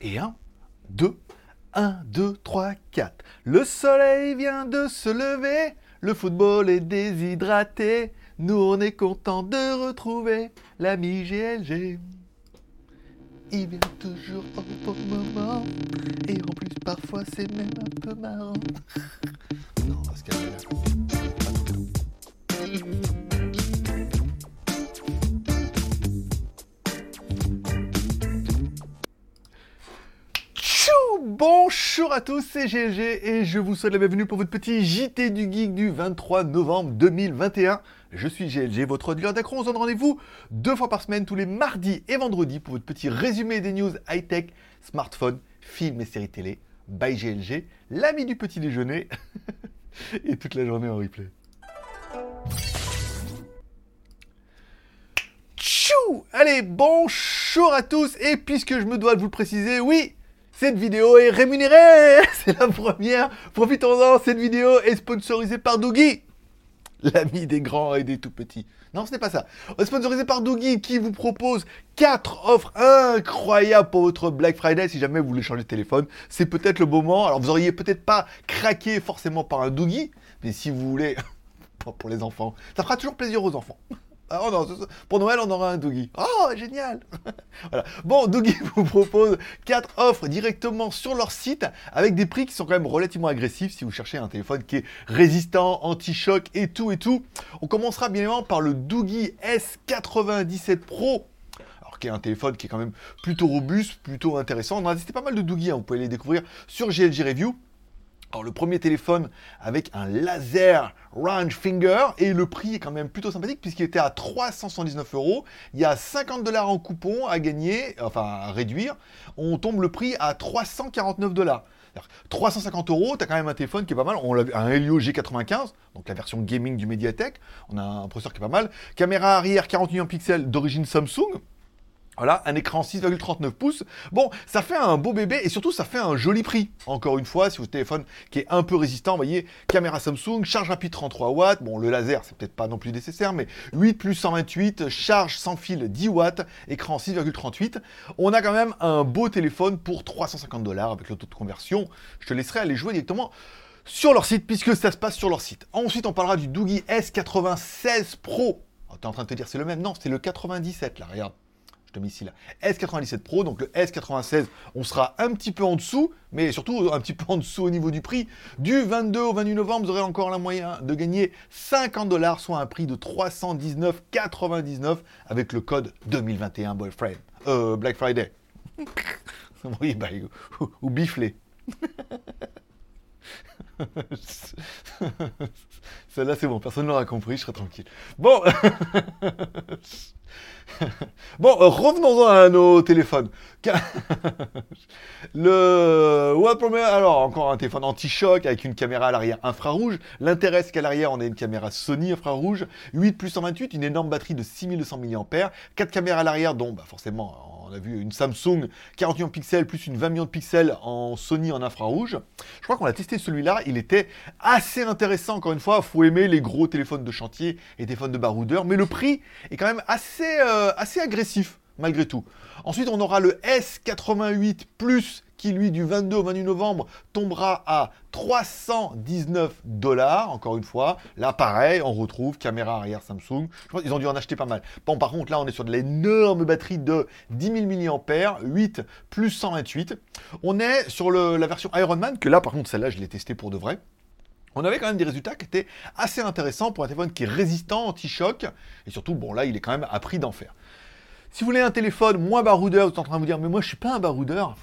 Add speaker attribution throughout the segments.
Speaker 1: Et 1, 2, 1, 2, 3, 4. Le soleil vient de se lever, le football est déshydraté. Nous, on est content de retrouver l'ami GLG. Il vient toujours au bon moment. Et en plus, parfois, c'est même un peu marrant. non, on va se calmer là. Bonjour à tous, c'est GLG et je vous souhaite la bienvenue pour votre petit JT du Geek du 23 novembre 2021. Je suis GLG, votre dealer d'accro. On se donne rendez-vous deux fois par semaine, tous les mardis et vendredis, pour votre petit résumé des news high-tech, smartphone, films et séries télé. By GLG, l'ami du petit déjeuner, et toute la journée en replay. Tchou Allez, bonjour à tous, et puisque je me dois de vous le préciser, oui, cette vidéo est rémunérée C'est la première Profitons-en, cette vidéo est sponsorisée par Doogie L'ami des grands et des tout petits. Non, ce n'est pas ça. Sponsorisé par Doogie qui vous propose 4 offres incroyables pour votre Black Friday si jamais vous voulez changer de téléphone. C'est peut-être le moment. Alors vous auriez peut-être pas craqué forcément par un Doogie, mais si vous voulez, pour les enfants, ça fera toujours plaisir aux enfants. Ah, oh non, pour Noël, on aura un Doogie. Oh, génial voilà. Bon, Doogie vous propose 4 offres directement sur leur site avec des prix qui sont quand même relativement agressifs si vous cherchez un téléphone qui est résistant, anti-choc et tout et tout. On commencera bien évidemment par le Doogie S97 Pro qui est un téléphone qui est quand même plutôt robuste, plutôt intéressant. On a testé pas mal de Doogie, hein. vous pouvez les découvrir sur GLG Review. Alors le premier téléphone avec un laser range finger et le prix est quand même plutôt sympathique puisqu'il était à 379 euros. Il y a 50 dollars en coupon à gagner, enfin à réduire. On tombe le prix à 349 dollars. 350 euros, tu as quand même un téléphone qui est pas mal. On a un Helio G95, donc la version gaming du Mediatek. On a un processeur qui est pas mal. Caméra arrière 40 millions de pixels d'origine Samsung. Voilà, un écran 6,39 pouces. Bon, ça fait un beau bébé et surtout ça fait un joli prix. Encore une fois, si votre téléphone qui est un peu résistant, vous voyez, caméra Samsung, charge rapide 33 watts. Bon, le laser, c'est peut-être pas non plus nécessaire, mais 8 plus 128, charge sans fil 10 watts, écran 6,38. On a quand même un beau téléphone pour 350 dollars avec le taux de conversion. Je te laisserai aller jouer directement sur leur site puisque ça se passe sur leur site. Ensuite, on parlera du Doogie S96 Pro. Oh, T'es en train de te dire c'est le même? Non, c'est le 97 là, regarde je te mets ici là, S97 Pro, donc le S96, on sera un petit peu en dessous, mais surtout un petit peu en dessous au niveau du prix. Du 22 au 28 novembre, vous aurez encore la moyen de gagner 50 dollars, soit un prix de 319,99 avec le code 2021 Boyfriend, euh, Black Friday. oui, bah, ou, ou. Celle-là, c'est bon, personne ne l'aura compris, je serai tranquille. Bon, bon, revenons-en à nos téléphones. le One Premier, alors encore un téléphone anti-choc avec une caméra à l'arrière infrarouge. L'intérêt, c'est qu'à l'arrière, on a une caméra Sony infrarouge, 8 plus 128, une énorme batterie de 6200 mAh, 4 caméras à l'arrière, dont bah, forcément on a vu une Samsung 40 millions de pixels plus une 20 millions de pixels en Sony en infrarouge. Je crois qu'on a testé celui-là, il était assez intéressant encore une fois, faut aimer les gros téléphones de chantier et téléphones de baroudeur, mais le prix est quand même assez, euh, assez agressif malgré tout. Ensuite, on aura le S88 Plus qui, lui, du 22 au 28 novembre, tombera à 319 dollars, encore une fois. Là, pareil, on retrouve caméra arrière Samsung. Je pense qu'ils ont dû en acheter pas mal. Bon, par contre, là, on est sur de l'énorme batterie de 10 000 mAh, 8 plus 128. On est sur la version Ironman, que là, par contre, celle-là, je l'ai testée pour de vrai. On avait quand même des résultats qui étaient assez intéressants pour un téléphone qui est résistant, anti-choc, et surtout, bon là, il est quand même à prix d'enfer. Si vous voulez un téléphone moins baroudeur, vous êtes en train de vous dire, mais moi je suis pas un baroudeur,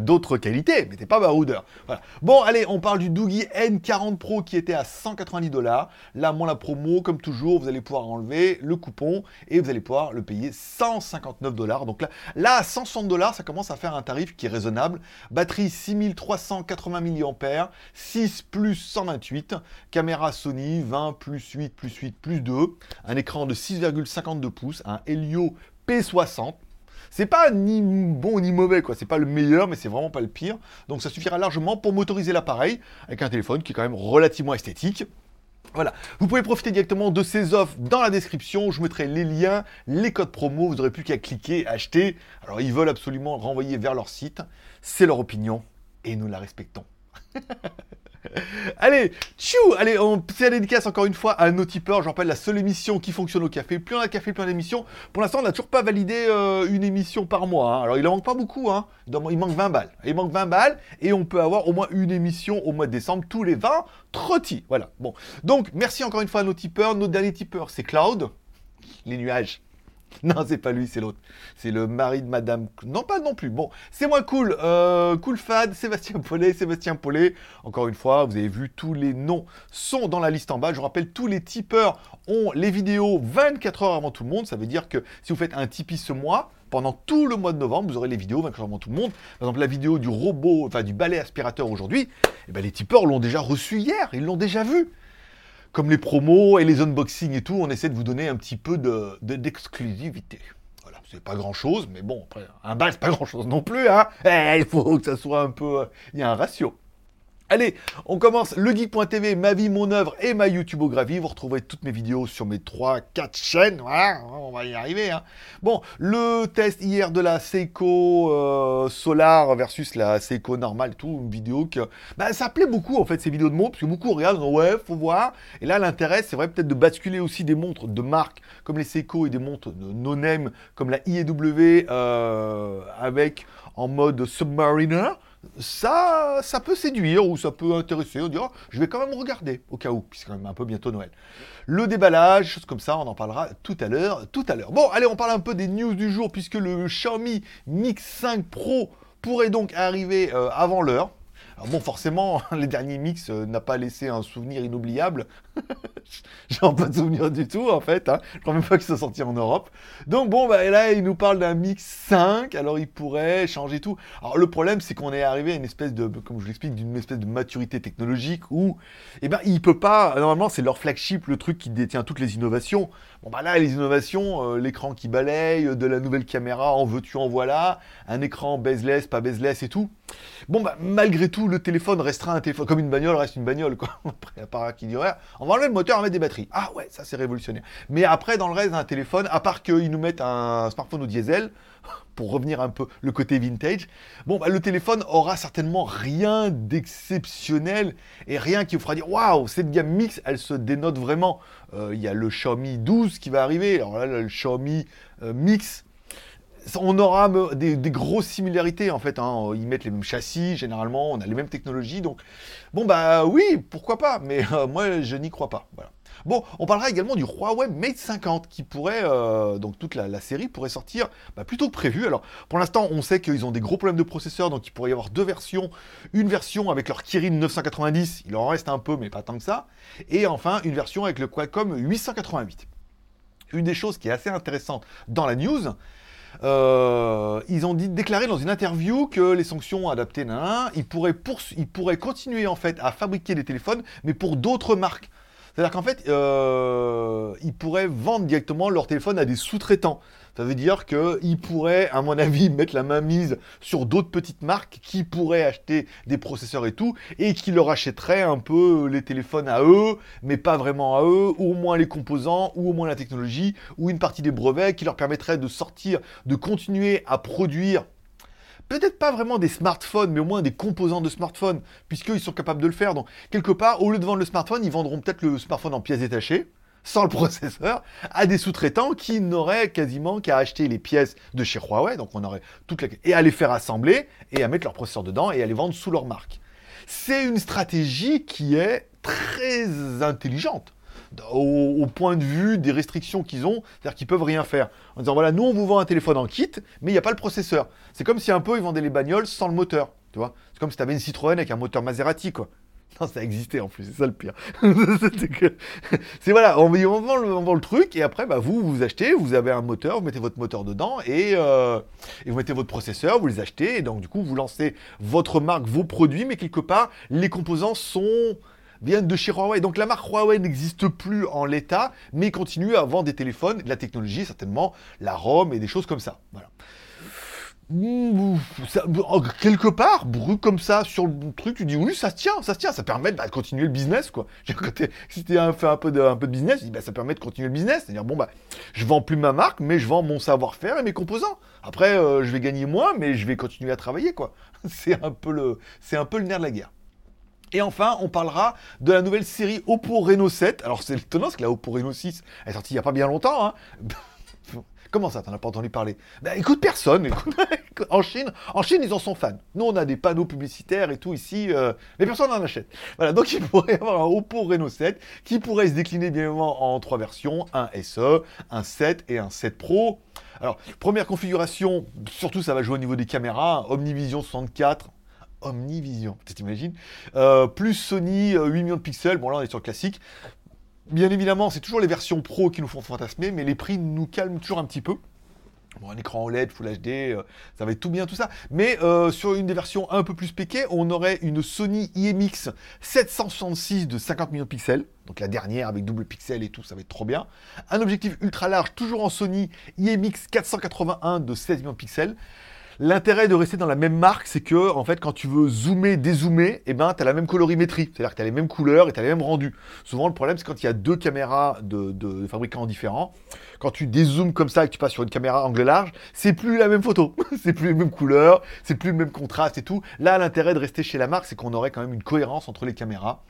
Speaker 1: d'autres qualités, mais t'es pas baroudeur. Voilà. Bon, allez, on parle du Doogie N40 Pro qui était à 190 dollars. Là, moi, la promo, comme toujours, vous allez pouvoir enlever le coupon et vous allez pouvoir le payer 159 dollars. Donc là, là, à 160 dollars, ça commence à faire un tarif qui est raisonnable. Batterie 6380 mAh, 6 plus 128, caméra Sony 20 plus 8 plus 8 plus 2, un écran de 6,52 pouces, un Helio P60 c'est pas ni bon ni mauvais, quoi. C'est pas le meilleur, mais c'est vraiment pas le pire. Donc ça suffira largement pour motoriser l'appareil avec un téléphone qui est quand même relativement esthétique. Voilà, vous pouvez profiter directement de ces offres dans la description, je mettrai les liens, les codes promo, vous n'aurez plus qu'à cliquer, acheter. Alors ils veulent absolument renvoyer vers leur site, c'est leur opinion et nous la respectons. Allez, tchou Allez, on la dédicace encore une fois à nos tipeurs. Je rappelle la seule émission qui fonctionne au café. Plus on a café, plus on a d'émissions. Pour l'instant, on n'a toujours pas validé euh, une émission par mois. hein. Alors, il en manque pas beaucoup. Hein. Il manque 20 balles. Il manque 20 balles et on peut avoir au moins une émission au mois de décembre tous les 20 trottis. Voilà. Bon. Donc, merci encore une fois à nos tipeurs. Notre dernier tipeur, c'est Cloud. Les nuages. Non, c'est pas lui, c'est l'autre. C'est le mari de Madame. Non, pas non plus. Bon, c'est moins cool. Euh, cool Fad, Sébastien Paulet, Sébastien Paulet. Encore une fois, vous avez vu, tous les noms sont dans la liste en bas. Je vous rappelle, tous les tipeurs ont les vidéos 24 heures avant tout le monde. Ça veut dire que si vous faites un Tipeee ce mois, pendant tout le mois de novembre, vous aurez les vidéos 24 heures avant tout le monde. Par exemple, la vidéo du robot, enfin du balai aspirateur aujourd'hui, eh ben, les tipeurs l'ont déjà reçu hier. Ils l'ont déjà vu comme les promos et les unboxings et tout, on essaie de vous donner un petit peu de, de- d'exclusivité. Voilà, c'est pas grand chose, mais bon, après, un bal, c'est pas grand chose non plus, hein. Eh, il faut que ça soit un peu. euh, Il y a un ratio. Allez, on commence le geek.tv, ma vie, mon œuvre et ma YouTubeographie. Vous retrouverez toutes mes vidéos sur mes 3-4 chaînes. Voilà, on va y arriver. hein. Bon, le test hier de la Seiko euh, Solar versus la Seiko normale, tout, une vidéo que. Bah, ça plaît beaucoup en fait ces vidéos de montres, parce que beaucoup regardent, ouais, faut voir. Et là, l'intérêt, c'est vrai peut-être de basculer aussi des montres de marque comme les Seiko et des montres de no-name comme la IEW euh, avec en mode Submariner ça, ça peut séduire ou ça peut intéresser. On dira, je vais quand même regarder au cas où, puisque c'est quand même un peu bientôt Noël. Le déballage, choses comme ça, on en parlera tout à l'heure, tout à l'heure. Bon, allez, on parle un peu des news du jour, puisque le Xiaomi Mix 5 Pro pourrait donc arriver euh, avant l'heure. Bon, forcément, les derniers mix euh, n'a pas laissé un souvenir inoubliable. J'en pas de souvenir du tout, en fait. Hein. Je crois même pas qu'ils sont sortis en Europe. Donc bon, bah, là, il nous parle d'un mix 5. Alors, il pourrait changer tout. Alors, le problème, c'est qu'on est arrivé à une espèce de, comme je l'explique, d'une espèce de maturité technologique où, eh ben, il peut pas. Normalement, c'est leur flagship, le truc qui détient toutes les innovations. Bon, bah là, les innovations, euh, l'écran qui balaye, de la nouvelle caméra, en veux-tu, en voilà, un écran bezeless, pas bezeless et tout. Bon, bah, malgré tout, le téléphone restera un téléphone. Comme une bagnole reste une bagnole, quoi. Après, à part qui dirait, on va enlever le moteur, mettre des batteries. Ah ouais, ça c'est révolutionnaire. Mais après, dans le reste d'un téléphone, à part qu'ils nous mettent un smartphone au diesel, pour revenir un peu le côté vintage, bon, bah, le téléphone aura certainement rien d'exceptionnel et rien qui vous fera dire waouh, cette gamme mix, elle se dénote vraiment. Euh, Il y a le Xiaomi 12 qui va arriver, alors là, le Xiaomi euh, Mix. On aura des, grosses similarités en fait. hein. Ils mettent les mêmes châssis généralement, on a les mêmes technologies. Donc, bon bah oui, pourquoi pas. Mais euh, moi, je n'y crois pas. Bon, on parlera également du Huawei Mate 50 qui pourrait, euh, donc toute la, la série pourrait sortir bah, plutôt que prévu. Alors pour l'instant, on sait qu'ils ont des gros problèmes de processeur, donc il pourrait y avoir deux versions. Une version avec leur Kirin 990, il en reste un peu, mais pas tant que ça. Et enfin, une version avec le Qualcomm 888. Une des choses qui est assez intéressante dans la news, euh, ils ont déclaré dans une interview que les sanctions adaptées, ils pourraient continuer en fait à fabriquer des téléphones, mais pour d'autres marques. C'est-à-dire qu'en fait, euh, ils pourraient vendre directement leur téléphone à des sous-traitants. Ça veut dire qu'ils pourraient, à mon avis, mettre la main mise sur d'autres petites marques qui pourraient acheter des processeurs et tout, et qui leur achèteraient un peu les téléphones à eux, mais pas vraiment à eux, ou au moins les composants, ou au moins la technologie, ou une partie des brevets qui leur permettrait de sortir, de continuer à produire peut-être pas vraiment des smartphones, mais au moins des composants de smartphones, puisqu'ils sont capables de le faire. Donc, quelque part, au lieu de vendre le smartphone, ils vendront peut-être le smartphone en pièces détachées, sans le processeur, à des sous-traitants qui n'auraient quasiment qu'à acheter les pièces de chez Huawei, donc on aurait et à les faire assembler, et à mettre leur processeur dedans, et à les vendre sous leur marque. C'est une stratégie qui est très intelligente au, point de vue des restrictions qu'ils ont, c'est-à-dire qu'ils peuvent rien faire. En disant voilà, nous on vous vend un téléphone en kit, mais il n'y a pas le processeur. C'est comme si un peu ils vendaient les bagnoles sans le moteur. C'est comme si tu avais une Citroën avec un moteur Maserati, quoi. Ça existait en plus, c'est ça le pire. C'est que- voilà, on, vend le, truc et après, bah, vous, vous achetez, vous avez un moteur, vous mettez votre moteur dedans et, euh, et vous mettez votre processeur, vous les achetez et donc du coup, vous lancez votre marque, vos produits, mais quelque part, les composants sont viennent de chez Huawei. Donc la marque Huawei n'existe plus en l'état, mais continue à vendre des téléphones, de la technologie certainement, la ROM et des choses comme ça. Voilà. Mmh, oh, quelque part, brut comme ça sur le truc, tu dis oui, ça se tient, ça se tient, ça permet bah, de continuer le business quoi. Si tu as fait un peu de, un peu business, tu dis, bah, ça permet de continuer le business. C'est-à-dire, bon, bah, je vends plus ma marque, mais je vends mon savoir-faire et mes composants. Après, euh, je vais gagner moins, mais je vais continuer à travailler quoi. C'est un, peu le- un peu le nerf de la guerre. Et enfin, on parlera de la nouvelle série Oppo Reno 7. Alors c'est étonnant parce que la Oppo Reno 6 elle est sortie il n'y a pas bien longtemps. hein. Comment ça, t'en as pas entendu parler? Bah écoute, personne. écoute, en Chine, en Chine, ils en sont fans. Nous, on a des panneaux publicitaires et tout ici, euh, mais personne n'en achète. Voilà, donc il pourrait y avoir un Oppo Reno 7 qui pourrait se décliner bien évidemment en trois versions, un SE, un 7 et un 7 Pro. Alors, première configuration, surtout ça va jouer au niveau des caméras, Omnivision 64, Omnivision, tu t'imagines Euh, Plus Sony, euh, 8 millions de pixels, bon là on est sur le classique. Bien évidemment, c'est toujours les versions pro qui nous font fantasmer, mais les prix nous calment toujours un petit peu. Bon, un écran OLED, Full HD, euh, ça va être tout bien tout ça. Mais euh, sur une des versions un peu plus péquées, on aurait une Sony IMX 766 de 50 millions de pixels. Donc la dernière avec double pixel et tout, ça va être trop bien. Un objectif ultra large, toujours en Sony IMX 481 de 16 millions de pixels. L'intérêt de rester dans la même marque, c'est que, en fait, quand tu veux zoomer, dézoomer, eh ben, tu as la même colorimétrie. C'est-à-dire que tu as les mêmes couleurs et tu les mêmes rendus. Souvent, le problème, c'est quand il y a deux caméras de, fabricants différents. Quand tu dézoomes comme ça et que tu passes sur une caméra angle large, c'est plus la même photo. c'est plus les mêmes couleurs, c'est plus le même contraste et tout. Là, l'intérêt de rester chez la marque, c'est qu'on aurait quand même une cohérence entre les caméras.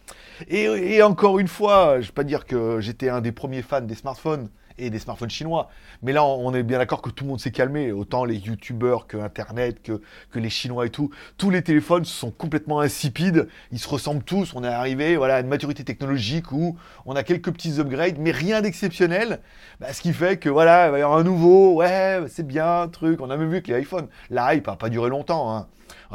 Speaker 1: Et, et encore une fois, je vais pas dire que j'étais un des premiers fans des smartphones et des smartphones chinois. Mais là, on est bien d'accord que tout le monde s'est calmé, autant les youtubeurs que Internet, que, les Chinois et tout. Tous les téléphones sont complètement insipides, ils se ressemblent tous. On est arrivé voilà, à une maturité technologique où on a quelques petits upgrades, mais rien d'exceptionnel. Bah, ce qui fait que voilà, il va y avoir un nouveau, ouais, c'est bien, truc. On a même vu que les iPhones, la hype n'a pas duré longtemps. hein.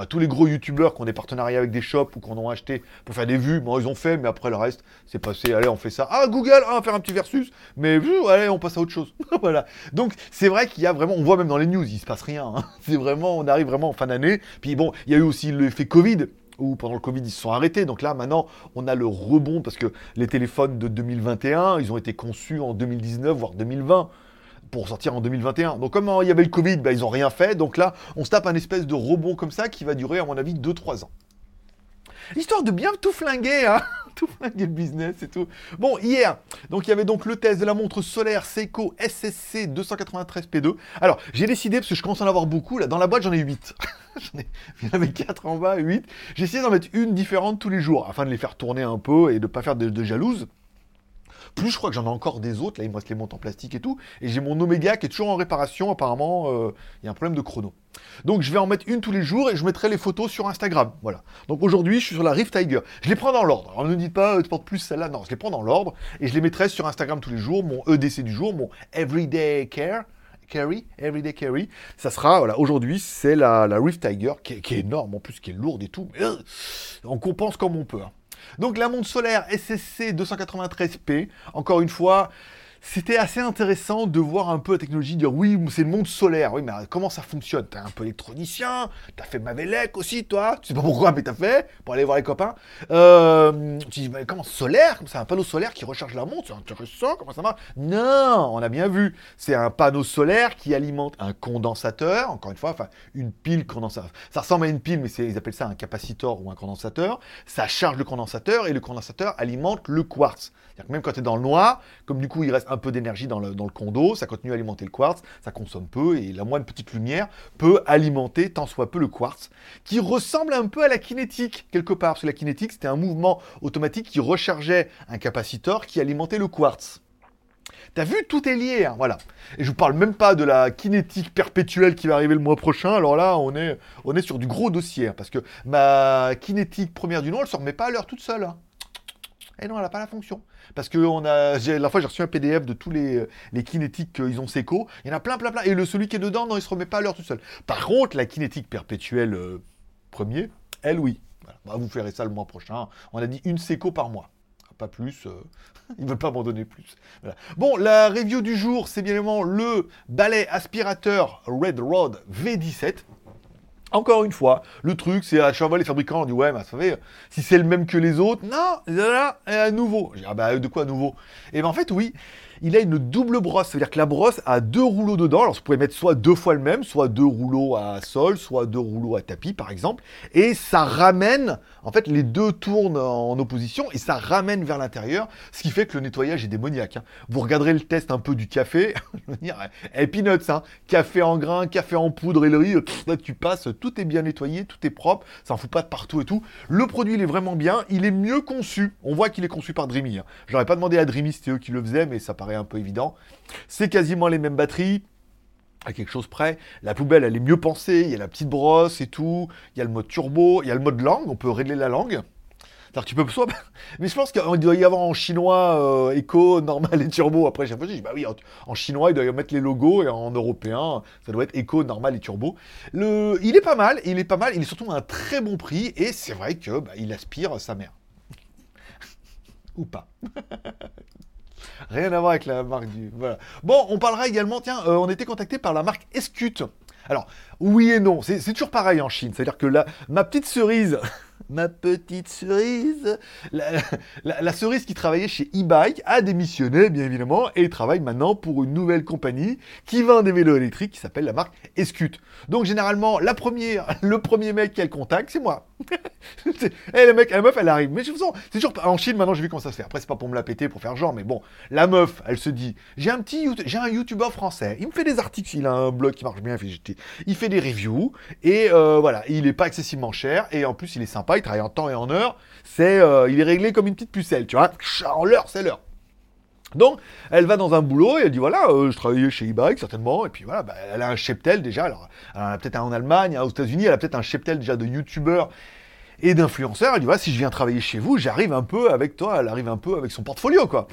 Speaker 1: Tous les gros youtubeurs qui ont des partenariats avec des shops ou qu'on ont acheté pour faire des vues, bon, ils ont fait, mais après le reste, c'est passé, allez, on fait ça. Ah, Google, ah, on va faire un petit versus, mais allez, on passe à autre chose. voilà. Donc, c'est vrai qu'il y a vraiment, on voit même dans les news, il se passe rien. hein. C'est vraiment, on arrive vraiment en fin d'année. Puis bon, il y a eu aussi l'effet Covid où pendant le Covid ils se sont arrêtés. Donc là maintenant on a le rebond parce que les téléphones de 2021 ils ont été conçus en 2019 voire 2020 pour sortir en 2021. Donc comme il y avait le Covid, bah, ils n'ont rien fait. Donc là on se tape un espèce de rebond comme ça qui va durer à mon avis 2-3 ans. Histoire de bien tout flinguer, hein tout flinguer le business et tout. Bon, hier, donc il y avait donc le test de la montre solaire Seiko SSC 293P2. Alors, j'ai décidé, parce que je commence à en avoir beaucoup, là, dans la boîte j'en ai 8. J'en avait 4 en bas, 8. J'ai essayé d'en mettre une différente tous les jours, afin de les faire tourner un peu et de pas faire de, de jalouse. Plus, je crois que j'en ai encore des autres. Là, il me reste les montres en plastique et tout. Et j'ai mon Omega qui est toujours en réparation. Apparemment, euh, il y a un problème de chrono. Donc, je vais en mettre une tous les jours et je mettrai les photos sur Instagram. Voilà. Donc, aujourd'hui, je suis sur la Rift Tiger. Je les prends dans l'ordre. Alors, ne dites pas, euh, tu plus celle-là. Non, je les prends dans l'ordre et je les mettrai sur Instagram tous les jours. Mon EDC du jour, mon Everyday Care. Carry, Everyday Carry, ça sera, voilà, aujourd'hui, c'est la, Rift Tiger, qui est, qui est énorme, en plus, qui est lourde et tout, mais euh, on compense comme on peut. hein. Donc la montre solaire SSC 293P, encore une fois, c'était assez intéressant de voir un peu la technologie, dire oui, c'est le monde solaire, oui, mais comment ça fonctionne? T'es un peu électronicien, t'as fait Mavelec aussi, toi, tu sais pas pourquoi, mais t'as fait, pour aller voir les copains. Euh, tu dis, mais comment solaire? C'est un panneau solaire qui recharge la montre, c'est intéressant, comment ça marche? Non, on a bien vu, c'est un panneau solaire qui alimente un condensateur, encore une fois, enfin, une pile condensateur. Ça ressemble à une pile, mais ils appellent ça un capacitor ou un condensateur. Ça charge le condensateur et le condensateur alimente le quartz. Même quand tu es dans le noir, comme du coup il reste un peu d'énergie dans le, dans le condo, ça continue à alimenter le quartz, ça consomme peu et la moindre petite lumière peut alimenter tant soit peu le quartz, qui ressemble un peu à la kinétique quelque part, parce que la kinétique c'était un mouvement automatique qui rechargeait un capacitor qui alimentait le quartz. T'as vu, tout est lié, hein, voilà. Et je vous parle même pas de la kinétique perpétuelle qui va arriver le mois prochain. Alors là, on est, on est sur du gros dossier, hein, parce que ma kinétique première du nom, elle se remet pas à l'heure toute seule. hein. Et non, elle n'a pas la fonction. Parce que on a, la fois, j'ai reçu un PDF de tous les, les kinétiques qu'ils ont séco. Il y en a plein, plein, plein. Et le celui qui est dedans, non, il se remet pas à l'heure tout seul. Par contre, la kinétique perpétuelle euh, premier, elle, oui. Bah, vous ferez ça le mois prochain. On a dit une séco par mois. Pas plus. euh, ils veulent pas m'en donner plus. Bon, la review du jour, c'est bien évidemment le balai aspirateur Red Rod V17. Encore une fois, le truc, c'est à chaque fois les fabricants on dit ouais, mais vous savez, si c'est le même que les autres, non, là, à nouveau. J'ai dit, ah bah de quoi à nouveau? Et ben en fait, oui, il a une double brosse. C'est-à-dire que la brosse a deux rouleaux dedans. Alors, vous pouvez mettre soit deux fois le même, soit deux rouleaux à sol, soit deux rouleaux à tapis, par exemple. Et ça ramène, en fait, les deux tournent en opposition et ça ramène vers l'intérieur, ce qui fait que le nettoyage est démoniaque. hein. Vous regarderez le test un peu du café. Je veux dire, eh, hein. Café en grains, café en poudre et le riz. pff, là, tu passes, tout est bien nettoyé, tout est propre. Ça en fout pas de partout et tout. Le produit, il est vraiment bien. Il est mieux conçu. On voit qu'il est conçu par Dreamy. hein. Je n'aurais pas demandé à Dreamy, c'était eux qui le faisaient, mais ça paraît un peu évident. C'est quasiment les mêmes batteries à quelque chose près. La poubelle, elle est mieux pensée. Il y a la petite brosse et tout. Il y a le mode turbo. Il y a le mode langue. On peut régler la langue. Que tu peux soit. Mais je pense qu'il doit y avoir en chinois euh, éco, normal et turbo. Après, j'ai réfléchi, je bah oui, en, en chinois, il doit y mettre les logos et en européen, ça doit être éco, normal et turbo. Le, il est pas mal, il est pas mal, il est surtout à un très bon prix et c'est vrai que bah, il aspire sa mère. Ou pas. Rien à voir avec la marque du. Voilà. Bon, on parlera également, tiens, euh, on était contacté par la marque Escute. Alors, oui et non, c'est toujours pareil en Chine. C'est-à-dire que la, ma petite cerise, ma petite cerise, la, cerise qui travaillait chez e-bike a démissionné, bien évidemment, et travaille maintenant pour une nouvelle compagnie qui vend des vélos électriques qui s'appelle la marque Escute. Donc, généralement, la le premier mec qu'elle contacte, c'est moi. C'est- Eh, le mec, la meuf, elle arrive. Mais de toute façon, c'est toujours en Chine maintenant, j'ai vu comment ça se fait. Après, c'est pas pour me la péter, pour faire genre, mais bon, la meuf, elle se dit, j'ai un petit, j'ai un youtubeur français. Il me fait des articles, il a un blog qui marche bien, il fait, il fait des reviews et euh, voilà, il est pas excessivement cher et en plus, il est sympa, il travaille en temps et en heure. C'est, euh, il est réglé comme une petite pucelle, tu vois. En l'heure, c'est l'heure. Donc, elle va dans un boulot et elle dit voilà, euh, je travaillais chez e-bike certainement, et puis voilà, bah, elle a un cheptel déjà. Alors, peut-être en Allemagne, aux États-Unis, elle a peut-être un cheptel déjà de youtubeurs et d'influenceurs. Elle dit voilà, si je viens travailler chez vous, j'arrive un peu avec toi. Elle arrive un peu avec son portfolio, quoi.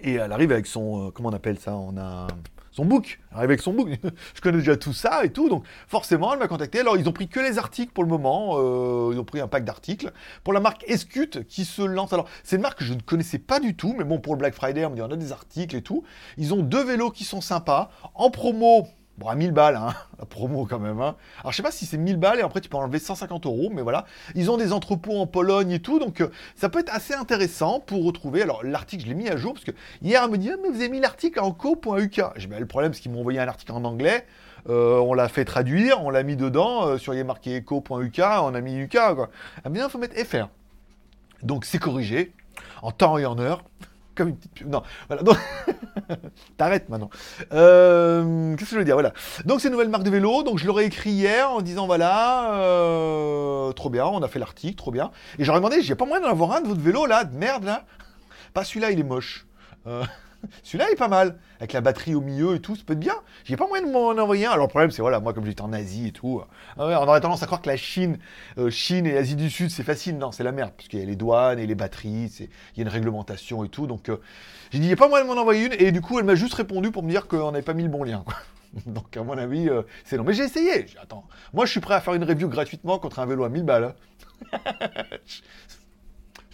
Speaker 1: Et elle arrive avec son, euh, comment on appelle ça? On a son book. Avec son book. je connais déjà tout ça et tout, donc forcément, elle m'a contacté. Alors, ils ont pris que les articles pour le moment. euh, ils ont pris un pack d'articles pour la marque Escute qui se lance. Alors, c'est une marque que je ne connaissais pas du tout, mais bon, pour le Black Friday, on me dit on a des articles et tout. Ils ont deux vélos qui sont sympas en promo. Bon, à 1000 balles, hein, la promo quand même. Hein. Alors, je sais pas si c'est 1000 balles et après tu peux enlever 150 euros, mais voilà. Ils ont des entrepôts en Pologne et tout, donc euh, ça peut être assez intéressant pour retrouver. Alors, l'article, je l'ai mis à jour parce que hier, elle me dit, Ah, mais vous avez mis l'article en co.uk. J'ai bah, le problème, c'est qu'ils m'ont envoyé un article en anglais. Euh, on l'a fait traduire, on l'a mis dedans, euh, sur il a marqué eco.uk, on a mis UK, quoi. Ah, mais il faut mettre FR. Donc, c'est corrigé, en temps et en heure. Comme une petite pub. Non, voilà. Donc, t'arrêtes maintenant. Euh, Qu'est-ce que je veux dire Voilà. Donc, c'est une nouvelle marque de vélo. Donc, je leur ai écrit hier en disant voilà, euh, trop bien, on a fait l'article, trop bien. Et j'aurais demandé, j'ai pas moyen d'en avoir un de votre vélo là, de merde là Pas celui-là, il est moche. Euh, celui-là, il est pas mal. Avec la batterie au milieu et tout, ça peut être bien. J'ai pas moyen de m'en envoyer un. Alors, le problème, c'est voilà, moi, comme j'étais en Asie et tout, euh, ouais, on aurait tendance à croire que la Chine, euh, Chine et Asie du Sud, c'est facile. Non, c'est la merde. Parce qu'il y a les douanes et les batteries, il y a une réglementation et tout. Donc, euh, j'ai dit, il n'y a pas moyen de m'en envoyer une. Et du coup, elle m'a juste répondu pour me dire qu'on n'avait pas mis le bon lien. Donc, à mon avis, c'est non. Mais j'ai essayé. J'ai attends, moi, je suis prêt à faire une review gratuitement contre un vélo à 1000 balles.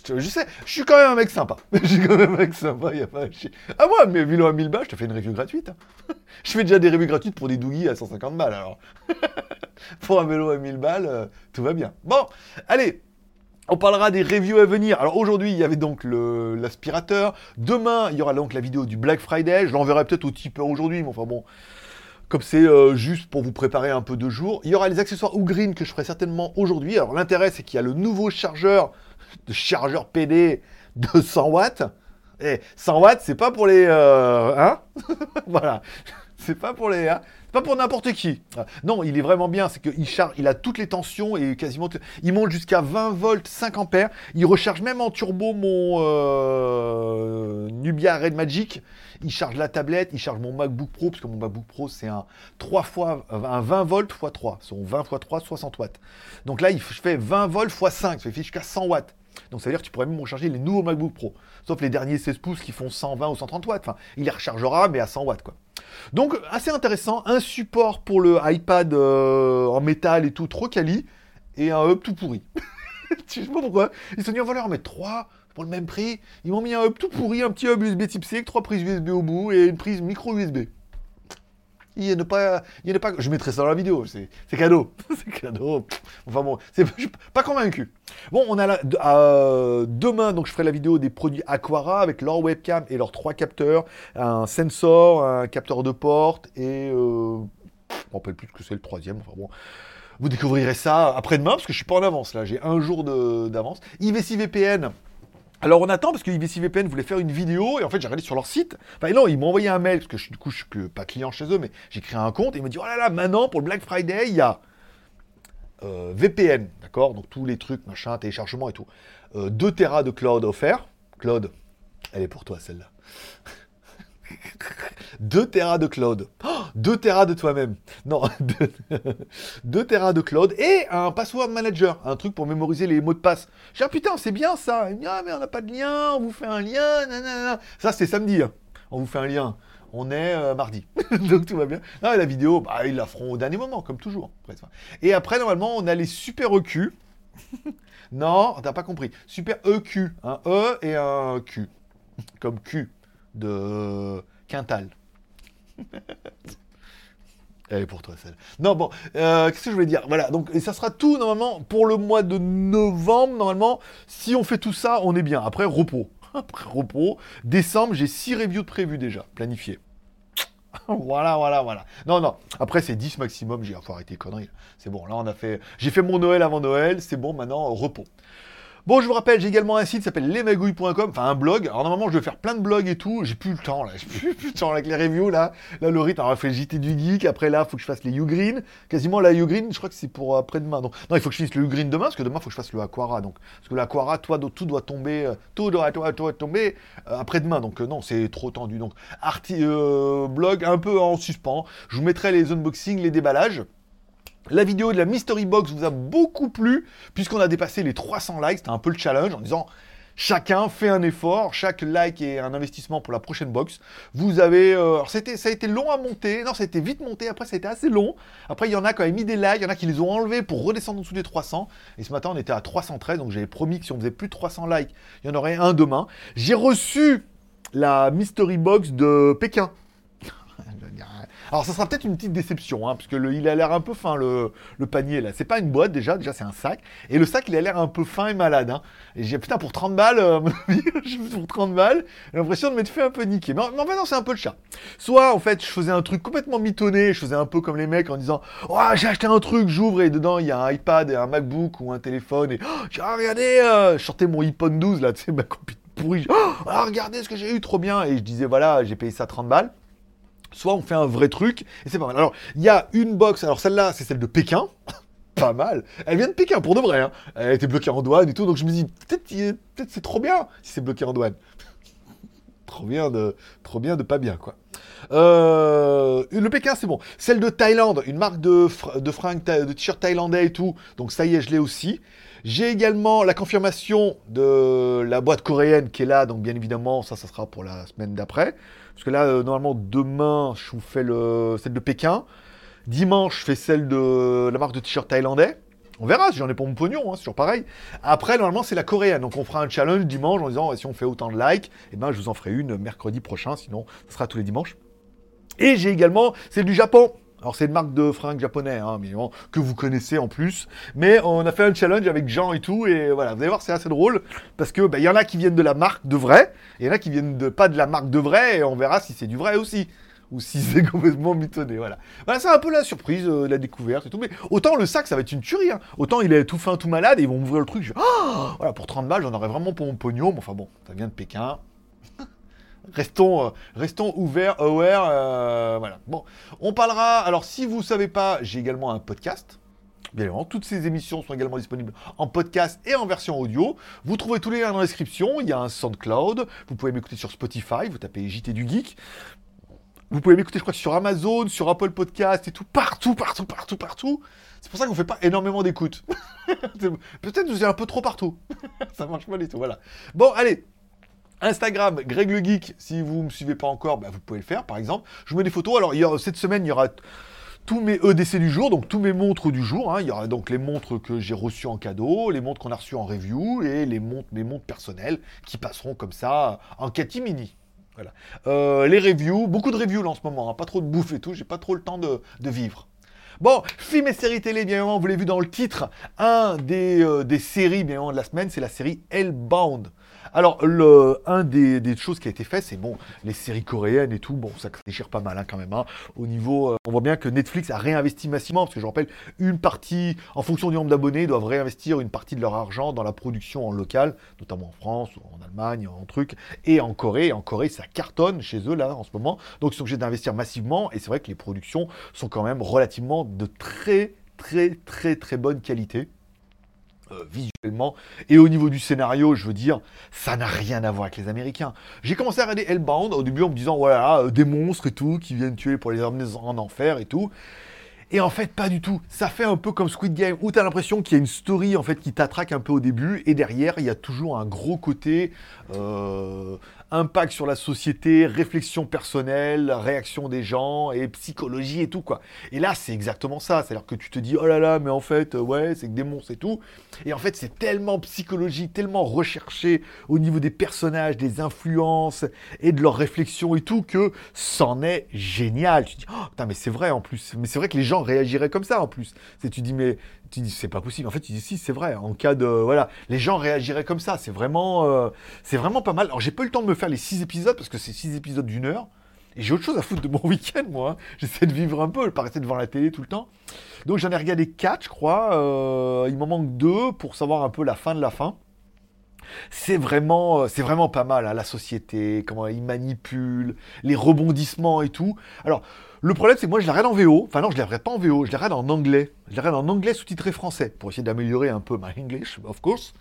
Speaker 1: Je, sais, je suis quand même un mec sympa. Je suis quand même un mec sympa, y a pas à chier. Ah moi, mes vélos à 1000 balles, je te fais une review gratuite. hein. Je fais déjà des reviews gratuites pour des douillis à 150 balles, alors. pour un vélo à 1000 balles, euh, tout va bien. Bon, allez, on parlera des reviews à venir. Alors aujourd'hui, il y avait donc l'aspirateur. Demain, il y aura donc la vidéo du Black Friday. Je l'enverrai peut-être au tipeur aujourd'hui, mais enfin bon. Comme c'est euh, juste pour vous préparer un peu de jour. Il y aura les accessoires ou green que je ferai certainement aujourd'hui. Alors l'intérêt, c'est qu'il y a le nouveau chargeur, de chargeur PD de 100 watts. Et 100 watts, c'est pas pour les... euh, hein Voilà. C'est pas pour les... hein c'est pas pour n'importe qui. Non, il est vraiment bien. C'est qu'il charge, il a toutes les tensions et quasiment. Il monte jusqu'à 20 volts, 5 ampères. Il recharge même en turbo mon euh, Nubia Red Magic. Il charge la tablette, il charge mon MacBook Pro, parce que mon MacBook Pro, c'est un 3 fois, un 20 volts x 3. Son 20 x 3, 60 watts. Donc là, il f- je fais 20 volts x 5. Ça fait jusqu'à 100 watts. Donc ça veut dire que tu pourrais même recharger les nouveaux MacBook Pro. Sauf les derniers 16 pouces qui font 120 ou 130 watts. Enfin, il les rechargera, mais à 100 watts, quoi. Donc, assez intéressant. Un support pour le iPad euh, en métal et tout, trop quali. Et un hub tout pourri. Je sais pas pourquoi. Ils se sont dit, on va leur mettre 3 pour le même prix. Ils m'ont mis un hub tout pourri, un petit hub USB type C avec trois prises USB au bout et une prise micro USB. Il pas, il a pas. Je mettrai ça dans la vidéo. C'est cadeau. c'est cadeau. Enfin bon, c'est suis pas convaincu. Bon, on a la, euh, demain, donc je ferai la vidéo des produits Aquara avec leur webcam et leurs trois capteurs, un sensor, un capteur de porte et euh, je me rappelle plus que c'est le troisième. Enfin bon, vous découvrirez ça après-demain parce que je suis pas en avance là, j'ai un jour d'avance. IVC VPN. Alors on attend parce que IVC VPN voulait faire une vidéo et en fait j'ai regardé sur leur site. Enfin non, ils m'ont envoyé un mail parce que du coup je suis que- pas client chez eux mais j'ai créé un compte et ils m'ont dit oh là là maintenant pour le Black Friday il y a euh, VPN, d'accord? Donc tous les trucs, machin, téléchargement et tout. Euh, 2 Tera de cloud offert. Claude, elle est pour toi celle-là. 2 Tera de cloud. 2 Tera de toi-même. Non, 2 Tera de cloud et un password manager, un truc pour mémoriser les mots de passe. Dit, ah putain, c'est bien ça. Ah mais on n'a pas de lien, on vous fait un lien. Ça c'est samedi, hein. on vous fait un lien. On est euh, mardi, donc tout va bien. La vidéo, bah, ils la feront au dernier moment, comme toujours. Et après, normalement, on a les super EQ. non, t'as pas compris. Super EQ, un E et un Q, comme Q de Quintal. Elle est pour toi, celle. Non, bon, euh, qu'est-ce que je voulais dire? Voilà, donc, et ça sera tout, normalement, pour le mois de novembre, normalement. Si on fait tout ça, on est bien. Après, repos. Après, repos. Décembre, j'ai 6 reviews de prévues déjà, planifiées. voilà, voilà, voilà. Non, non. Après, c'est 10 maximum. J'ai faut arrêter les conneries. C'est bon, là, on a fait... J'ai fait mon Noël avant Noël. C'est bon, maintenant, repos. Bon, je vous rappelle, j'ai également un site qui s'appelle lesmagouilles.com, enfin un blog. Alors normalement, je vais faire plein de blogs et tout. J'ai plus le temps là, j'ai plus, le temps avec les reviews là. Là, le rythme, fait le JT du geek. Après là, faut que je fasse les Ugreen. Quasiment la Ugreen, je crois que c'est pour après-demain. Donc non, il faut que je finisse le Ugreen demain parce que demain, faut que je fasse le Aquara. Donc parce que l'Aquara, toi, tout doit tomber, euh, tout doit, doit- doit tomber euh, après-demain. Donc euh, non, c'est trop tendu. Donc arti blog un peu en suspens. Je vous mettrai les unboxings, les déballages. La vidéo de la Mystery Box vous a beaucoup plu, puisqu'on a dépassé les 300 likes. C'était un peu le challenge en disant chacun fait un effort, chaque like est un investissement pour la prochaine box. Vous avez. euh, alors, c'était, ça a été long à monter, non, ça a été vite monté, après, ça a été assez long. Après, il y en a qui avaient mis des likes, il y en a qui les ont enlevés pour redescendre en dessous des 300. Et ce matin, on était à 313, donc j'avais promis que si on faisait plus de 300 likes, il y en aurait un demain. J'ai reçu la Mystery Box de Pékin. Alors ça sera peut-être une petite déception, hein, parce il a l'air un peu fin le, panier là. C'est pas une boîte déjà, déjà c'est un sac. Et le sac il a l'air un peu fin et malade. Hein. Et j'ai putain pour 30 balles, euh, pour 30 balles, j'ai l'impression de m'être fait un peu niquer. Mais en, non, c'est un peu le chat. Soit en fait je faisais un truc complètement mitonné, je faisais un peu comme les mecs en disant Oh j'ai acheté un truc, j'ouvre et dedans il y a un iPad et un MacBook ou un téléphone et oh, regardez, euh, je sortais mon iPhone 12 là, tu sais, ma copie pourrie. Oh, regardez ce que j'ai eu, trop bien. Et je disais voilà, j'ai payé ça 30 balles soit on fait un vrai truc, et c'est pas mal. Alors, il y a une box, alors celle-là, c'est celle de Pékin, pas mal. Elle vient de Pékin, pour de vrai, hein. Elle été bloquée en douane et tout, donc je me dis, peut-être c'est trop bien si c'est bloqué en douane. trop bien de, trop bien de pas bien, quoi. Euh, le Pékin, c'est bon. Celle de Thaïlande, une marque de, de fringues, de t-shirts thaïlandais et tout, donc ça y est, je l'ai aussi. J'ai également la confirmation de la boîte coréenne qui est là, donc bien évidemment, ça, ça sera pour la semaine d'après. Parce que là, euh, normalement, demain, je vous fais le, celle de Pékin. Dimanche, je fais celle de la marque de t-shirt thaïlandais. On verra si j'en ai pour mon pognon, hein, c'est toujours pareil. Après, normalement, c'est la coréenne. Donc, on fera un challenge dimanche en disant si on fait autant de likes, et ben, je vous en ferai une mercredi prochain. Sinon, ce sera tous les dimanches. Et j'ai également celle du Japon. Alors c'est une marque de fringues japonais, hein, que vous connaissez en plus. Mais on a fait un challenge avec Jean et tout, et voilà, vous allez voir, c'est assez drôle, parce que bah, il y en a qui viennent de la marque de vrai, et il y en a qui viennent pas de la marque de vrai, et on verra si c'est du vrai aussi. Ou si c'est complètement mitonné, voilà. Voilà, c'est un peu la surprise, euh, la découverte et tout. Mais autant le sac, ça va être une tuerie. Hein. Autant il est tout fin, tout malade, et ils vont ouvrir le truc. Je... Oh voilà, pour 30 balles, j'en aurais vraiment pour mon pognon. Mais enfin bon, ça vient de Pékin. Restons, euh, restons ouverts, aware, euh, voilà. Bon, on parlera. Alors, si vous savez pas, j'ai également un podcast. Bien évidemment, toutes ces émissions sont également disponibles en podcast et en version audio. Vous trouvez tous les liens dans la description. Il y a un SoundCloud. Vous pouvez m'écouter sur Spotify. Vous tapez JT du Geek. Vous pouvez m'écouter, je crois, sur Amazon, sur Apple Podcast et tout, partout, partout, partout, partout. C'est pour ça qu'on fait pas énormément d'écoute. Peut-être que vous êtes un peu trop partout. ça marche pas du tout, voilà. Bon, allez, Instagram, Greg le Geek, si vous ne me suivez pas encore, bah, vous pouvez le faire par exemple. Je mets des photos. Alors, cette semaine, il y aura tous mes EDC du jour, donc tous mes montres du jour. hein. Il y aura donc les montres que j'ai reçues en cadeau, les montres qu'on a reçues en review et les montres, mes montres personnelles qui passeront comme ça en catimini. Voilà. Euh, les reviews, beaucoup de reviews là en ce moment, hein. pas trop de bouffe et tout, j'ai pas trop le temps de, de vivre. Bon, film et séries télé, bien évidemment, vous l'avez vu dans le titre, un des, euh, des séries, bien évidemment, de la semaine, c'est la série Hellbound. Alors, un des, choses qui a été fait, c'est bon, les séries coréennes et tout, bon, ça déchire pas mal hein, quand même. hein. Au niveau, euh, on voit bien que Netflix a réinvesti massivement, parce que je rappelle, une partie, en fonction du nombre d'abonnés, doivent réinvestir une partie de leur argent dans la production en local, notamment en France, en Allemagne, en truc, et en Corée. En Corée, ça cartonne chez eux là en ce moment, donc ils sont obligés d'investir massivement. Et c'est vrai que les productions sont quand même relativement de très, très, très, très bonne qualité euh, visuellement. Et au niveau du scénario, je veux dire, ça n'a rien à voir avec les Américains. J'ai commencé à regarder Hellbound au début en me disant, voilà, euh, des monstres et tout, qui viennent tuer pour les emmener en enfer et tout. Et en fait, pas du tout. Ça fait un peu comme Squid Game, où tu as l'impression qu'il y a une story en fait qui t'attraque un peu au début, et derrière, il y a toujours un gros côté euh, impact sur la société, réflexion personnelle, réaction des gens, et psychologie et tout, quoi. Et là, c'est exactement ça. C'est-à-dire que tu te dis, oh là là, mais en fait, euh, ouais, c'est que des monstres et tout. Et en fait, c'est tellement psychologique, tellement recherché au niveau des personnages, des influences, et de leurs réflexions et tout, que c'en est génial. Tu te dis, oh, putain, mais c'est vrai en plus. Mais c'est vrai que les gens réagiraient comme ça en plus. C'est, tu dis, mais c'est pas possible. En fait, tu dis, si, c'est vrai. En cas de. Voilà, les gens réagiraient comme ça. C'est vraiment, euh, c'est vraiment pas mal. Alors, j'ai pas eu le temps de me faire les six épisodes parce que c'est six épisodes d'une heure. Et j'ai autre chose à foutre de mon week-end, moi. hein. J'essaie de vivre un peu, pas rester devant la télé tout le temps. Donc, j'en ai regardé quatre, je crois. Euh, il m'en manque deux pour savoir un peu la fin de la fin. C'est vraiment, euh, c'est vraiment pas mal, hein, la société, comment ils manipulent, les rebondissements et tout. Alors, le problème, c'est que moi, je la regarde en VO. Enfin, non, je la regarde pas en VO, je la regarde en anglais. Je la regarde en anglais sous-titré français, pour essayer d'améliorer un peu ma English, of course.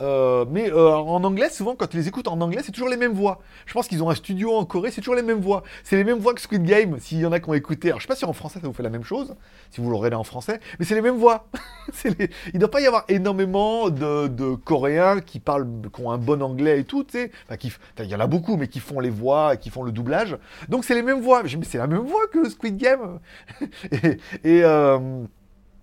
Speaker 1: Euh, mais euh, en anglais, souvent, quand tu les écoutes en anglais, c'est toujours les mêmes voix. Je pense qu'ils ont un studio en Corée, c'est toujours les mêmes voix. C'est les mêmes voix que Squid Game, s'il y en a qui ont écouté. Alors, je sais pas si en français, ça vous fait la même chose, si vous le regardez en français, mais c'est les mêmes voix. Il ne doit pas y avoir énormément de, de Coréens qui parlent, qui ont un bon anglais et tout, tu sais. Enfin, il y en a beaucoup, mais qui font les voix qui font le doublage. Donc, c'est les mêmes voix. Mais c'est la même voix que Squid Game. et euh,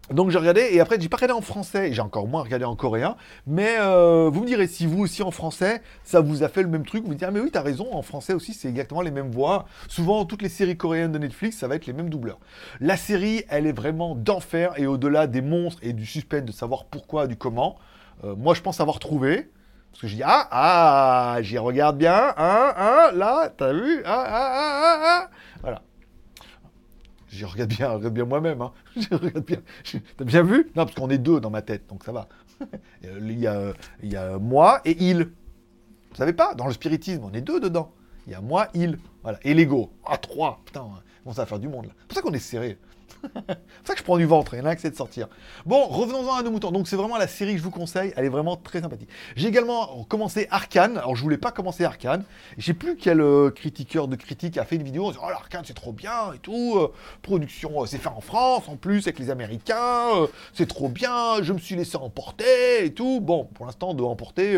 Speaker 1: donc j'ai regardé et après j'ai pas regardé en français j'ai encore moins regardé en coréen. Mais euh, vous me direz si vous aussi en français ça vous a fait le même truc. Vous me direz ah, mais oui t'as raison en français aussi c'est exactement les mêmes voix. Souvent toutes les séries coréennes de Netflix ça va être les mêmes doubleurs. La série elle est vraiment d'enfer et au-delà des monstres et du suspense de savoir pourquoi du comment. euh, moi je pense avoir trouvé. Parce que je dis ah ah j'y regarde bien hein hein là t'as vu ah ah ah ah ah voilà. Je regarde bien, regarde bien moi-même. Hein. Je regarde bien. T'as bien vu? Non, parce qu'on est deux dans ma tête, donc ça va. Euh, Il y a, il y a moi et il. Vous savez pas? Dans le spiritisme, on est deux dedans. Il y a moi, il. Voilà. Et l'ego. Ah, trois. Putain, bon, ça va faire du monde là. C'est pour ça qu'on est serré. C'est ça que je prends du ventre, il y en a un qui c'est de sortir. Bon, revenons-en à nos moutons. Donc c'est vraiment la série que je vous conseille, elle est vraiment très sympathique. J'ai également commencé Arkane, alors je voulais pas commencer Arkane. Je sais plus quel euh, critiqueur de critique a fait une vidéo en disant Oh l'Arkane c'est trop bien et tout, euh, production, euh, c'est fait en France en plus avec les Américains, c'est trop bien, je me suis laissé emporter et tout. Bon, pour l'instant de emporter...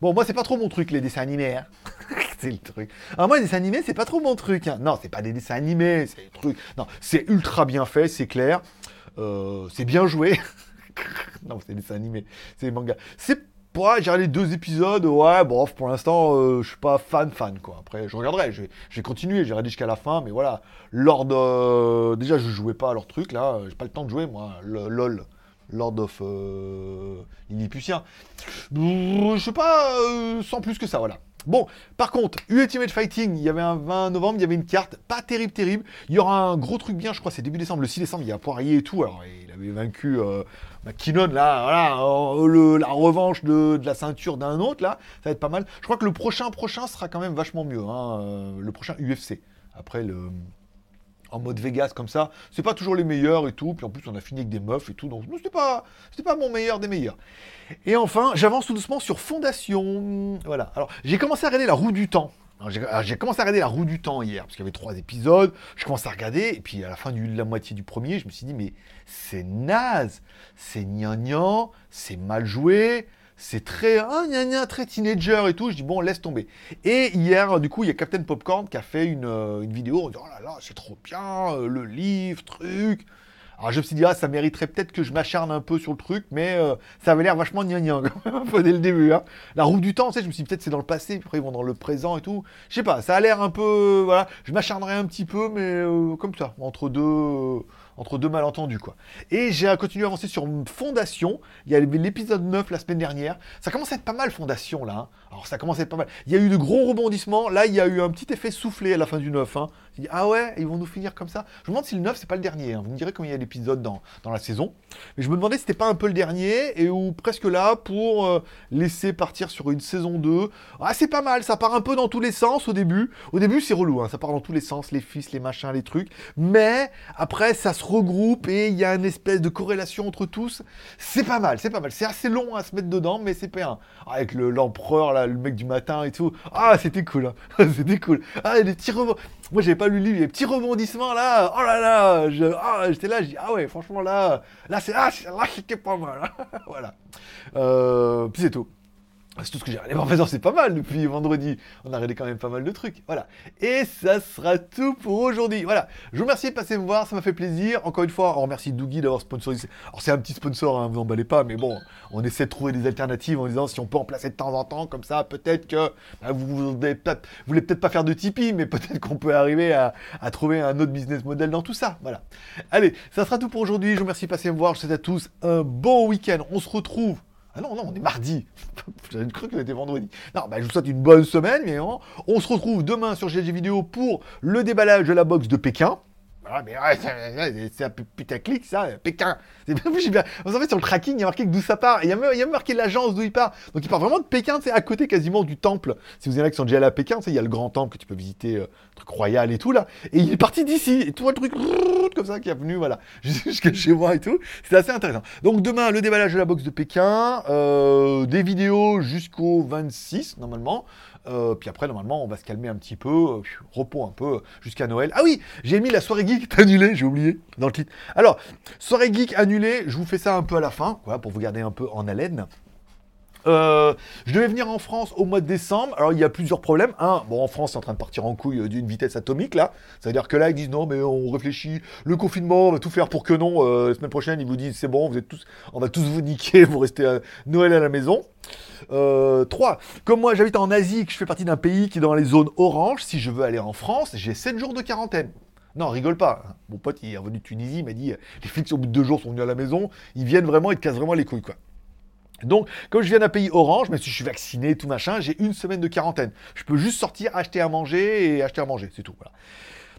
Speaker 1: Bon, moi, c'est pas trop mon truc, les dessins animés. hein. c'est le truc. Alors, moi, les dessins animés, c'est pas trop mon truc. hein. Non, c'est pas des dessins animés, c'est des trucs. Non, c'est ultra bien fait, c'est clair. Euh, c'est bien joué. non, c'est des dessins animés, c'est des mangas. C'est pas, j'ai regardé deux épisodes, ouais, bon, pour l'instant, euh, je suis pas fan, fan, quoi. Après, je regarderai, je vais, continuer, j'ai regardé jusqu'à la fin, mais voilà. Euh, déjà, je jouais pas à leur truc, là, j'ai pas le temps de jouer, moi. Le, LOL. Lord of euh, Lilliputien. Je sais pas, euh, sans plus que ça, voilà. Bon, par contre, Ultimate Fighting, il y avait un 20 novembre, il y avait une carte, pas terrible, terrible. Il y aura un gros truc bien, je crois, c'est début décembre, le 6 décembre, il y a Poirier et tout. Alors, il avait vaincu euh, McKinnon, là, voilà, euh, la revanche de, la ceinture d'un autre, là, ça va être pas mal. Je crois que le prochain, prochain sera quand même vachement mieux, hein, euh, le prochain UFC. Après, le en mode Vegas comme ça, c'est pas toujours les meilleurs et tout. Puis en plus, on a fini avec des meufs et tout, donc c'était pas, c'était pas mon meilleur des meilleurs. Et enfin, j'avance tout doucement sur Fondation. Voilà. Alors, j'ai commencé à regarder La Roue du Temps. J'ai commencé à regarder La Roue du Temps hier, parce qu'il y avait trois épisodes. Je commence à regarder, et puis à la fin de la moitié du premier, je me suis dit, mais c'est naze, c'est gnangnan, c'est mal joué, c'est très, ah, gna gna, très teenager et tout. Je dis, bon, laisse tomber. Et hier, du coup, il y a Captain Popcorn qui a fait une, euh, une vidéo en disant, oh là là, c'est trop bien, euh, le livre, truc. Alors je me suis dit, ah, ça mériterait peut-être que je m'acharne un peu sur le truc, mais euh, ça avait l'air vachement gnangnan, quand même, un peu dès le début. hein. La roue du temps, tu sais, je me suis dit, peut-être c'est dans le passé, puis après ils vont dans le présent et tout. Je sais pas, ça a l'air un peu, voilà, je m'acharnerai un petit peu, mais comme ça, entre deux, entre deux malentendus, quoi. Et j'ai continué à avancer sur Fondation. Il y a l'épisode 9 la semaine dernière. Ça commence à être pas mal, Fondation, là. hein. Alors, ça commence à être pas mal. Il y a eu de gros rebondissements. Là, il y a eu un petit effet soufflé à la fin du 9. Hein. Ah ouais, ils vont nous finir comme ça. Je me demande si le 9, c'est pas le dernier. hein. Vous me direz combien il y a d'épisodes dans, la saison. Mais je me demandais si c'était pas un peu le dernier, et ou presque là, pour euh, laisser partir sur une saison 2. Ah, c'est pas mal, ça part un peu dans tous les sens au début. Au début, c'est relou, hein. ça part dans tous les sens, les fils, les machins, les trucs. Mais après, ça se regroupe et il y a une espèce de corrélation entre tous. C'est pas mal, c'est pas mal. C'est assez long à se mettre dedans, mais c'est pas. Ah, Avec le- l'empereur, là, le mec du matin et tout. Ah, c'était cool, hein. c'était cool. Ah, des petits. Moi, j'avais pas lu le livre, des petits rebondissements là. Oh là là, ah, j'étais là, dis, ah ouais, franchement, là, là, c'est, ah, là, c'était pas mal. hein. voilà. Euh, puis c'est tout. C'est tout ce que j'ai regardé. Mais en c'est pas mal depuis vendredi. On a regardé quand même pas mal de trucs. Voilà. Et ça sera tout pour aujourd'hui. Voilà. Je vous remercie de passer me voir. Ça m'a fait plaisir. Encore une fois, on remercie Doogie d'avoir sponsorisé. Alors, c'est un petit sponsor, hein, vous emballez pas. Mais bon, on essaie de trouver des alternatives en disant si on peut en placer de temps en temps. Comme ça, peut-être que bah, vous, vous voulez peut-être pas faire de Tipeee, mais peut-être qu'on peut arriver à, à trouver un autre business model dans tout ça. Voilà. Allez, ça sera tout pour aujourd'hui. Je vous remercie de passer me voir. Je vous souhaite à tous un bon week-end. On se retrouve. Ah non, non, on est mardi. J'avais cru qu'on était vendredi. Non, bah, je vous souhaite une bonne semaine, mais on, on se retrouve demain sur GG Vidéo pour le déballage de la boxe de Pékin. Voilà, mais ouais, c'est- c'est un putaclic ça, Pékin. C'est bien. En fait, sur le tracking, il y a marqué d'où ça part. Il y a même, marqué l'agence d'où il part. Donc il part vraiment de Pékin, c'est à côté quasiment du temple. Si vous y en a qui sont déjà à Pékin, il y a le grand temple que tu peux visiter, euh, truc royal et tout là. Et il est parti d'ici. Et tout le truc comme ça qui est venu, voilà, jusqu'à chez moi et tout. C'était assez intéressant. Donc demain, le déballage de la boxe de Pékin, euh, des vidéos jusqu'au 26 normalement. Euh, puis après, normalement, on va se calmer un petit peu, repos un peu jusqu'à Noël. Ah oui, j'ai mis la soirée geek annulée, j'ai oublié dans le titre. Alors, soirée geek annulée, je vous fais ça un peu à la fin, quoi, pour vous garder un peu en haleine. Euh, je devais venir en France au mois de décembre. Alors il y a plusieurs problèmes. Un, bon en France c'est en train de partir en couille euh, d'une vitesse atomique là. C'est-à-dire que là ils disent non mais on réfléchit, le confinement, on va tout faire pour que non. Euh, la semaine prochaine ils vous disent c'est bon, vous êtes tous, on va tous vous niquer, vous restez à Noël à la maison. Euh, 3. Comme moi j'habite en Asie, que je fais partie d'un pays qui est dans les zones orange, si je veux aller en France, j'ai 7 jours de quarantaine. Non, rigole pas. Mon pote, il est revenu de Tunisie, il m'a dit, les flics au bout de deux jours sont venus à la maison, ils viennent vraiment, ils te cassent vraiment les couilles. Donc, comme je viens d'un pays orange, même si je suis vacciné, tout machin, j'ai une semaine de quarantaine. Je peux juste sortir, acheter à manger et acheter à manger, c'est tout.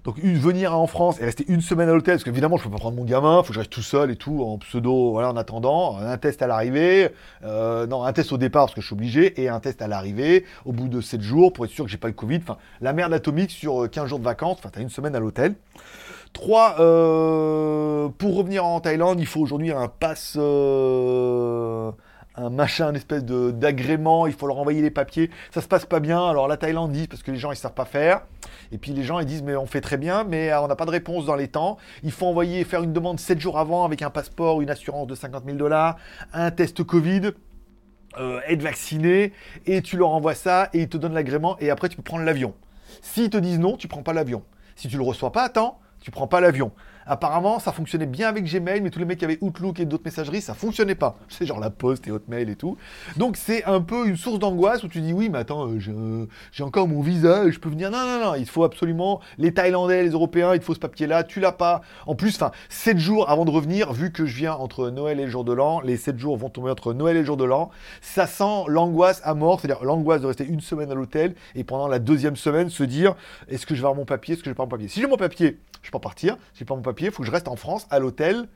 Speaker 1: Donc, une, venir en France et rester une semaine à l'hôtel, parce qu'évidemment, je peux pas prendre mon gamin, faut que je reste tout seul et tout, en pseudo, voilà, en attendant. Un test à l'arrivée, euh, non, un test au départ, parce que je suis obligé, et un test à l'arrivée, au bout de 7 jours, pour être sûr que j'ai pas le Covid. Enfin, la merde atomique sur euh, 15 jours de vacances, enfin, t'as une semaine à l'hôtel. 3. Euh, pour revenir en Thaïlande, il faut aujourd'hui un pass. euh, un machin, une espèce d'agrément, il faut leur envoyer les papiers. Ça se passe pas bien. Alors la Thaïlande dit parce que les gens ils savent pas faire. Et puis les gens ils disent mais on fait très bien, mais euh, on n'a pas de réponse dans les temps. Il faut envoyer, faire une demande 7 jours avant avec un passeport, une assurance de 50 000 dollars, un test Covid. euh, être vacciné et tu leur envoies ça et ils te donnent l'agrément et après tu peux prendre l'avion. S'ils te disent non, tu prends pas l'avion. Si tu le reçois pas temps, tu prends pas l'avion. Apparemment, ça fonctionnait bien avec Gmail, mais tous les mecs qui avaient Outlook et d'autres messageries, ça fonctionnait pas. C'est genre la Poste et Hotmail et tout. Donc c'est un peu une source d'angoisse où tu dis oui, mais attends, euh, j'ai encore mon visa, je peux venir. Non, non, non, il faut absolument les Thaïlandais, les Européens, il faut ce papier-là, tu l'as pas. En plus, enfin, 7 jours avant de revenir, vu que je viens entre Noël et le jour de l'an, les 7 jours vont tomber entre Noël et le jour de l'an, ça sent l'angoisse à mort, c'est-à-dire l'angoisse de rester une semaine à l'hôtel et pendant la deuxième semaine se dire est-ce que je vais avoir mon papier, est-ce que je vais pas mon papier? Si j'ai mon papier, je peux partir. Si j'ai pas mon papier, il faut que je reste en France à l'hôtel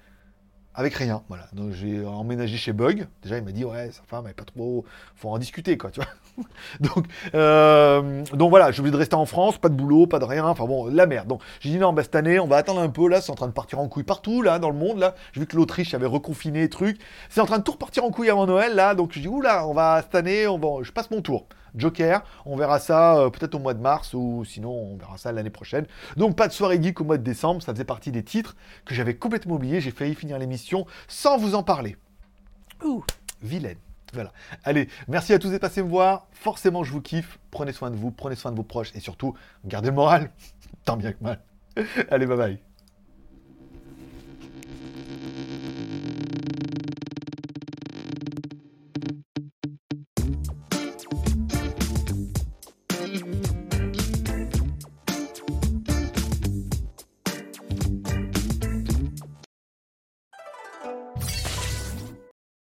Speaker 1: avec rien. Voilà. Donc j'ai emménagé chez Bug. Déjà, il m'a dit ouais, sa femme elle pas trop. Faut en discuter quoi, tu vois. donc euh, donc voilà, j'ai obligé de rester en France, pas de boulot, pas de rien. Enfin bon, la merde. Donc j'ai dit non, bah cette année, on va attendre un peu là. C'est en train de partir en couille partout là dans le monde là. J'ai vu que l'Autriche avait reconfiné truc. C'est en train de tout repartir en couille avant Noël là. Donc je dis oula, on va cette année, on va, je passe mon tour. Joker, on verra ça euh, peut-être au mois de mars ou sinon on verra ça l'année prochaine. Donc pas de soirée geek au mois de décembre, ça faisait partie des titres que j'avais complètement oublié. J'ai failli finir l'émission sans vous en parler. Ouh, vilaine. Voilà. Allez, merci à tous d'être passés me voir. Forcément, je vous kiffe. Prenez soin de vous, prenez soin de vos proches et surtout, gardez le moral. Tant bien que mal. Allez, bye bye.